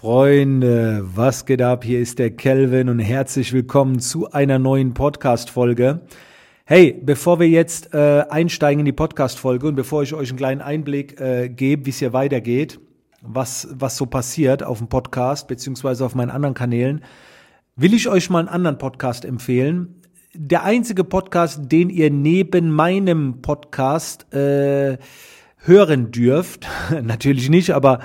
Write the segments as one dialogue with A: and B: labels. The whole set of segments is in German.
A: Freunde, was geht ab? Hier ist der Kelvin und herzlich willkommen zu einer neuen Podcast-Folge. Hey, bevor wir jetzt äh, einsteigen in die Podcast-Folge und bevor ich euch einen kleinen Einblick äh, gebe, wie es hier weitergeht, was, was so passiert auf dem Podcast beziehungsweise auf meinen anderen Kanälen, will ich euch mal einen anderen Podcast empfehlen. Der einzige Podcast, den ihr neben meinem Podcast äh, hören dürft, natürlich nicht, aber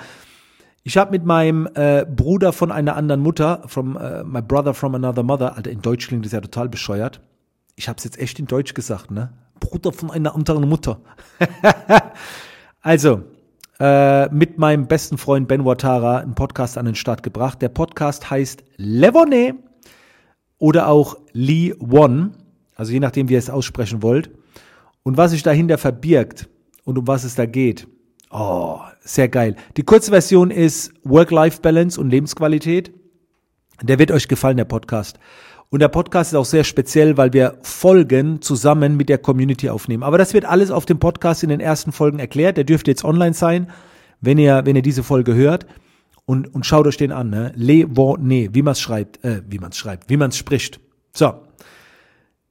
A: ich habe mit meinem äh, Bruder von einer anderen Mutter, from uh, my brother from another mother, Alter, in Deutsch klingt das ja total bescheuert. Ich habe es jetzt echt in Deutsch gesagt, ne? Bruder von einer anderen Mutter. also, äh, mit meinem besten Freund Ben Watara einen Podcast an den Start gebracht. Der Podcast heißt Levone oder auch Lee One, also je nachdem, wie ihr es aussprechen wollt. Und was sich dahinter verbirgt und um was es da geht, Oh, sehr geil. Die Kurzversion ist Work-Life-Balance und Lebensqualität. Der wird euch gefallen, der Podcast. Und der Podcast ist auch sehr speziell, weil wir Folgen zusammen mit der Community aufnehmen. Aber das wird alles auf dem Podcast in den ersten Folgen erklärt. Der dürfte jetzt online sein, wenn ihr, wenn ihr diese Folge hört. Und, und schaut euch den an, ne? Le ne, wie man es schreibt, äh, wie man es schreibt, wie man es spricht. So.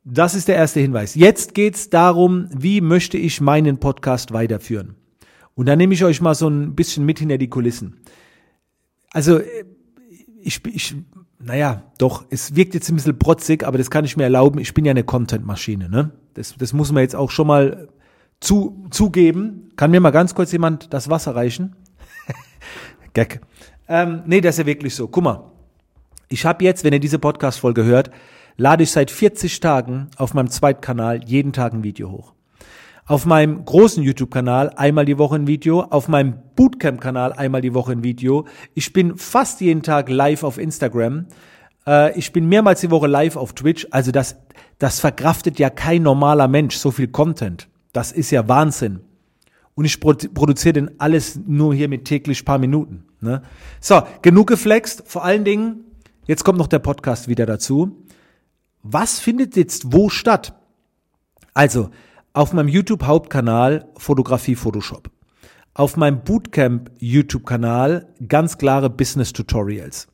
A: Das ist der erste Hinweis. Jetzt geht's darum, wie möchte ich meinen Podcast weiterführen. Und dann nehme ich euch mal so ein bisschen mit hinter die Kulissen. Also, ich, ich, naja, doch, es wirkt jetzt ein bisschen protzig, aber das kann ich mir erlauben. Ich bin ja eine Content-Maschine, ne? Das, das muss man jetzt auch schon mal zu, zugeben. Kann mir mal ganz kurz jemand das Wasser reichen? Gag. Ähm, nee, das ist ja wirklich so. Guck mal. Ich habe jetzt, wenn ihr diese Podcast-Folge hört, lade ich seit 40 Tagen auf meinem Zweitkanal jeden Tag ein Video hoch auf meinem großen YouTube-Kanal einmal die Woche ein Video, auf meinem Bootcamp-Kanal einmal die Woche ein Video. Ich bin fast jeden Tag live auf Instagram. Äh, ich bin mehrmals die Woche live auf Twitch. Also das, das verkraftet ja kein normaler Mensch, so viel Content. Das ist ja Wahnsinn. Und ich produziere denn alles nur hier mit täglich paar Minuten. Ne? So, genug geflext. Vor allen Dingen, jetzt kommt noch der Podcast wieder dazu. Was findet jetzt wo statt? Also, auf meinem YouTube Hauptkanal Fotografie Photoshop. Auf meinem Bootcamp YouTube Kanal ganz klare Business Tutorials.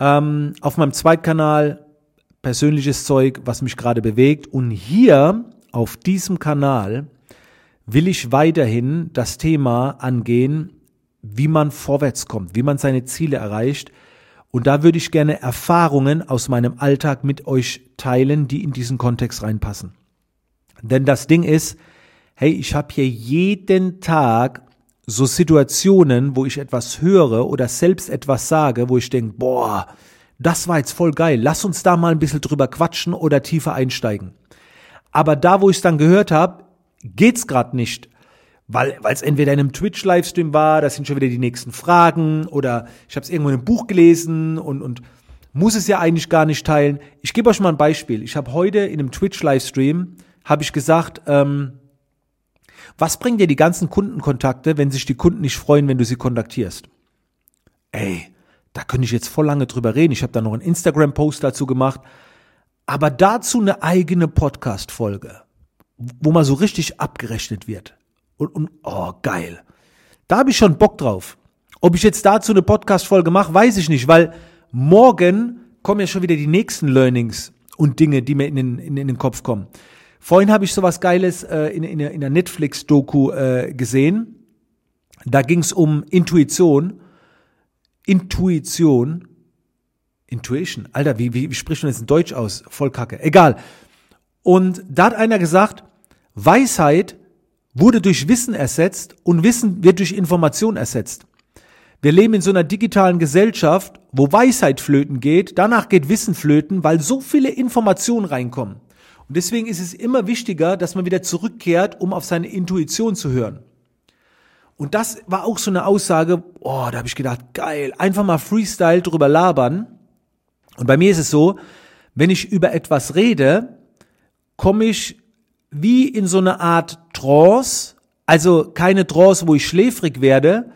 A: Ähm, auf meinem Zweitkanal persönliches Zeug, was mich gerade bewegt. Und hier auf diesem Kanal will ich weiterhin das Thema angehen, wie man vorwärts kommt, wie man seine Ziele erreicht. Und da würde ich gerne Erfahrungen aus meinem Alltag mit euch teilen, die in diesen Kontext reinpassen. Denn das Ding ist, hey, ich habe hier jeden Tag so Situationen, wo ich etwas höre oder selbst etwas sage, wo ich denke, boah, das war jetzt voll geil, lass uns da mal ein bisschen drüber quatschen oder tiefer einsteigen. Aber da, wo ich es dann gehört habe, geht's gerade nicht, weil es entweder in einem Twitch-Livestream war, das sind schon wieder die nächsten Fragen oder ich habe es irgendwo in einem Buch gelesen und, und muss es ja eigentlich gar nicht teilen. Ich gebe euch mal ein Beispiel. Ich habe heute in einem Twitch-Livestream habe ich gesagt, ähm, was bringen dir die ganzen Kundenkontakte, wenn sich die Kunden nicht freuen, wenn du sie kontaktierst? Ey, da könnte ich jetzt voll lange drüber reden. Ich habe da noch einen Instagram-Post dazu gemacht. Aber dazu eine eigene Podcast-Folge, wo mal so richtig abgerechnet wird. Und, und oh, geil. Da habe ich schon Bock drauf. Ob ich jetzt dazu eine Podcast-Folge mache, weiß ich nicht, weil morgen kommen ja schon wieder die nächsten Learnings und Dinge, die mir in den, in, in den Kopf kommen. Vorhin habe ich sowas Geiles äh, in, in, in der Netflix-Doku äh, gesehen. Da ging es um Intuition. Intuition. Intuition. Alter, wie, wie, wie spricht man das in Deutsch aus? Voll kacke. Egal. Und da hat einer gesagt, Weisheit wurde durch Wissen ersetzt und Wissen wird durch Information ersetzt. Wir leben in so einer digitalen Gesellschaft, wo Weisheit flöten geht, danach geht Wissen flöten, weil so viele Informationen reinkommen. Und deswegen ist es immer wichtiger, dass man wieder zurückkehrt, um auf seine Intuition zu hören. Und das war auch so eine Aussage, oh, da habe ich gedacht, geil, einfach mal Freestyle drüber labern. Und bei mir ist es so, wenn ich über etwas rede, komme ich wie in so eine Art Trance, also keine Trance, wo ich schläfrig werde,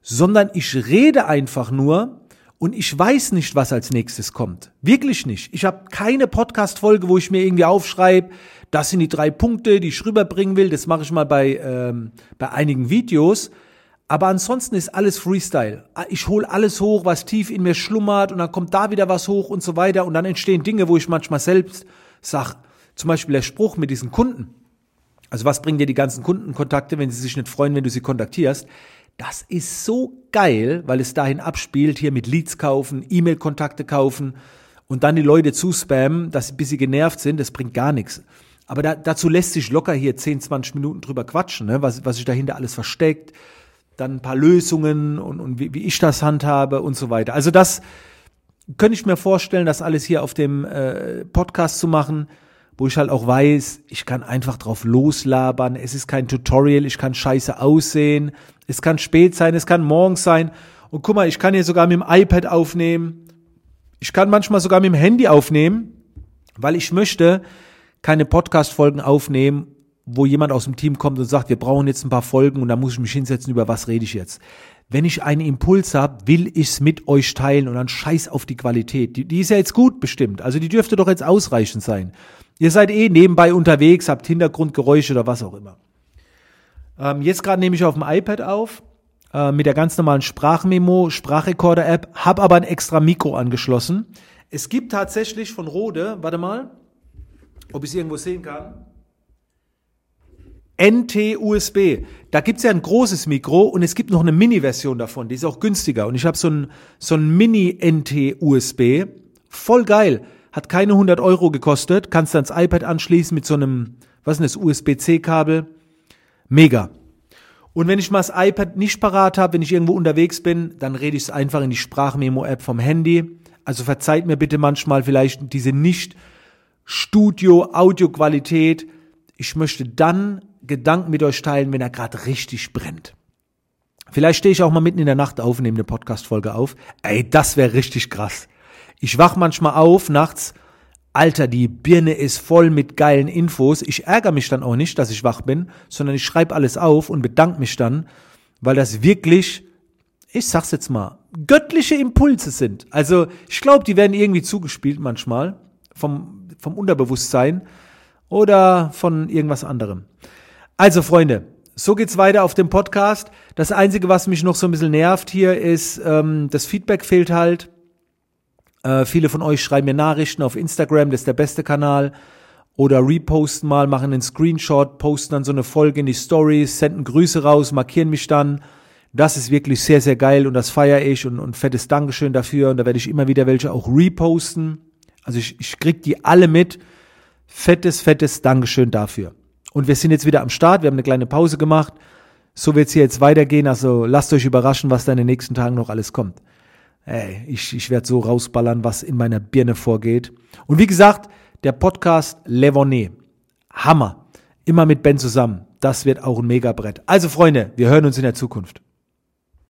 A: sondern ich rede einfach nur und ich weiß nicht, was als nächstes kommt. Wirklich nicht. Ich habe keine Podcast-Folge, wo ich mir irgendwie aufschreibe, das sind die drei Punkte, die ich rüberbringen will. Das mache ich mal bei, ähm, bei einigen Videos. Aber ansonsten ist alles Freestyle. Ich hole alles hoch, was tief in mir schlummert und dann kommt da wieder was hoch und so weiter und dann entstehen Dinge, wo ich manchmal selbst sag, zum Beispiel der Spruch mit diesen Kunden. Also was bringen dir die ganzen Kundenkontakte, wenn sie sich nicht freuen, wenn du sie kontaktierst? Das ist so geil, weil es dahin abspielt, hier mit Leads kaufen, E-Mail-Kontakte kaufen und dann die Leute zuspammen, dass sie ein bisschen genervt sind, das bringt gar nichts. Aber da, dazu lässt sich locker hier 10, 20 Minuten drüber quatschen, ne? was, was sich dahinter alles versteckt, dann ein paar Lösungen und, und wie, wie ich das handhabe und so weiter. Also das könnte ich mir vorstellen, das alles hier auf dem äh, Podcast zu machen, wo ich halt auch weiß, ich kann einfach drauf loslabern, es ist kein Tutorial, ich kann scheiße aussehen, es kann spät sein, es kann morgens sein. Und guck mal, ich kann hier sogar mit dem iPad aufnehmen. Ich kann manchmal sogar mit dem Handy aufnehmen, weil ich möchte keine Podcast-Folgen aufnehmen, wo jemand aus dem Team kommt und sagt, wir brauchen jetzt ein paar Folgen und da muss ich mich hinsetzen, über was rede ich jetzt. Wenn ich einen Impuls habe, will ich's mit euch teilen und dann scheiß auf die Qualität. Die, die ist ja jetzt gut bestimmt. Also die dürfte doch jetzt ausreichend sein. Ihr seid eh nebenbei unterwegs, habt Hintergrundgeräusche oder was auch immer. Ähm, jetzt gerade nehme ich auf dem iPad auf äh, mit der ganz normalen Sprachmemo, Sprachrekorder-App, habe aber ein extra Mikro angeschlossen. Es gibt tatsächlich von Rode, warte mal, ob ich es irgendwo sehen kann. NT-USB. Da gibt's ja ein großes Mikro und es gibt noch eine Mini-Version davon, die ist auch günstiger. Und ich habe so ein, so ein Mini-NT-USB. Voll geil. Hat keine 100 Euro gekostet. Kannst ans iPad anschließen mit so einem, was ist das, USB-C-Kabel. Mega. Und wenn ich mal das iPad nicht parat habe, wenn ich irgendwo unterwegs bin, dann rede ich es einfach in die Sprachmemo-App vom Handy. Also verzeiht mir bitte manchmal vielleicht diese nicht Studio-Audio-Qualität. Ich möchte dann Gedanken mit euch teilen, wenn er gerade richtig brennt. Vielleicht stehe ich auch mal mitten in der Nacht auf und nehme eine Podcast-Folge auf. Ey, das wäre richtig krass. Ich wach manchmal auf nachts Alter, die Birne ist voll mit geilen Infos. Ich ärgere mich dann auch nicht, dass ich wach bin, sondern ich schreibe alles auf und bedanke mich dann, weil das wirklich, ich sag's jetzt mal, göttliche Impulse sind. Also ich glaube, die werden irgendwie zugespielt manchmal vom, vom Unterbewusstsein oder von irgendwas anderem. Also Freunde, so geht's weiter auf dem Podcast. Das Einzige, was mich noch so ein bisschen nervt hier, ist, ähm, das Feedback fehlt halt. Äh, viele von euch schreiben mir Nachrichten auf Instagram, das ist der beste Kanal. Oder reposten mal, machen einen Screenshot, posten dann so eine Folge in die Stories, senden Grüße raus, markieren mich dann. Das ist wirklich sehr, sehr geil und das feiere ich und, und fettes Dankeschön dafür. Und da werde ich immer wieder welche auch reposten. Also ich, ich krieg die alle mit. Fettes, fettes Dankeschön dafür. Und wir sind jetzt wieder am Start. Wir haben eine kleine Pause gemacht. So wird's hier jetzt weitergehen. Also lasst euch überraschen, was da in den nächsten Tagen noch alles kommt. Ey, ich, ich werde so rausballern, was in meiner Birne vorgeht. Und wie gesagt, der Podcast Levonet. Hammer. Immer mit Ben zusammen. Das wird auch ein Megabrett. Also Freunde, wir hören uns in der Zukunft.